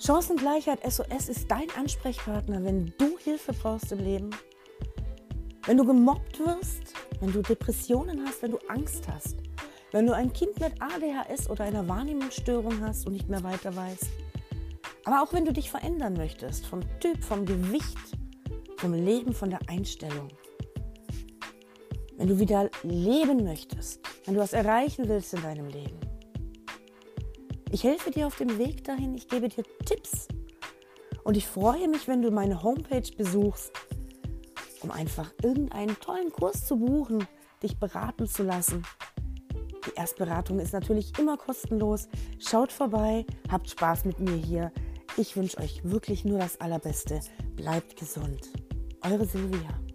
Chancengleichheit SOS ist dein Ansprechpartner, wenn du Hilfe brauchst im Leben. Wenn du gemobbt wirst, wenn du Depressionen hast, wenn du Angst hast, wenn du ein Kind mit ADHS oder einer Wahrnehmungsstörung hast und nicht mehr weiter weißt. Aber auch wenn du dich verändern möchtest, vom Typ, vom Gewicht, vom Leben, von der Einstellung. Wenn du wieder leben möchtest, wenn du was erreichen willst in deinem Leben. Ich helfe dir auf dem Weg dahin, ich gebe dir Tipps. Und ich freue mich, wenn du meine Homepage besuchst, um einfach irgendeinen tollen Kurs zu buchen, dich beraten zu lassen. Die Erstberatung ist natürlich immer kostenlos. Schaut vorbei, habt Spaß mit mir hier. Ich wünsche euch wirklich nur das Allerbeste. Bleibt gesund. Eure Silvia.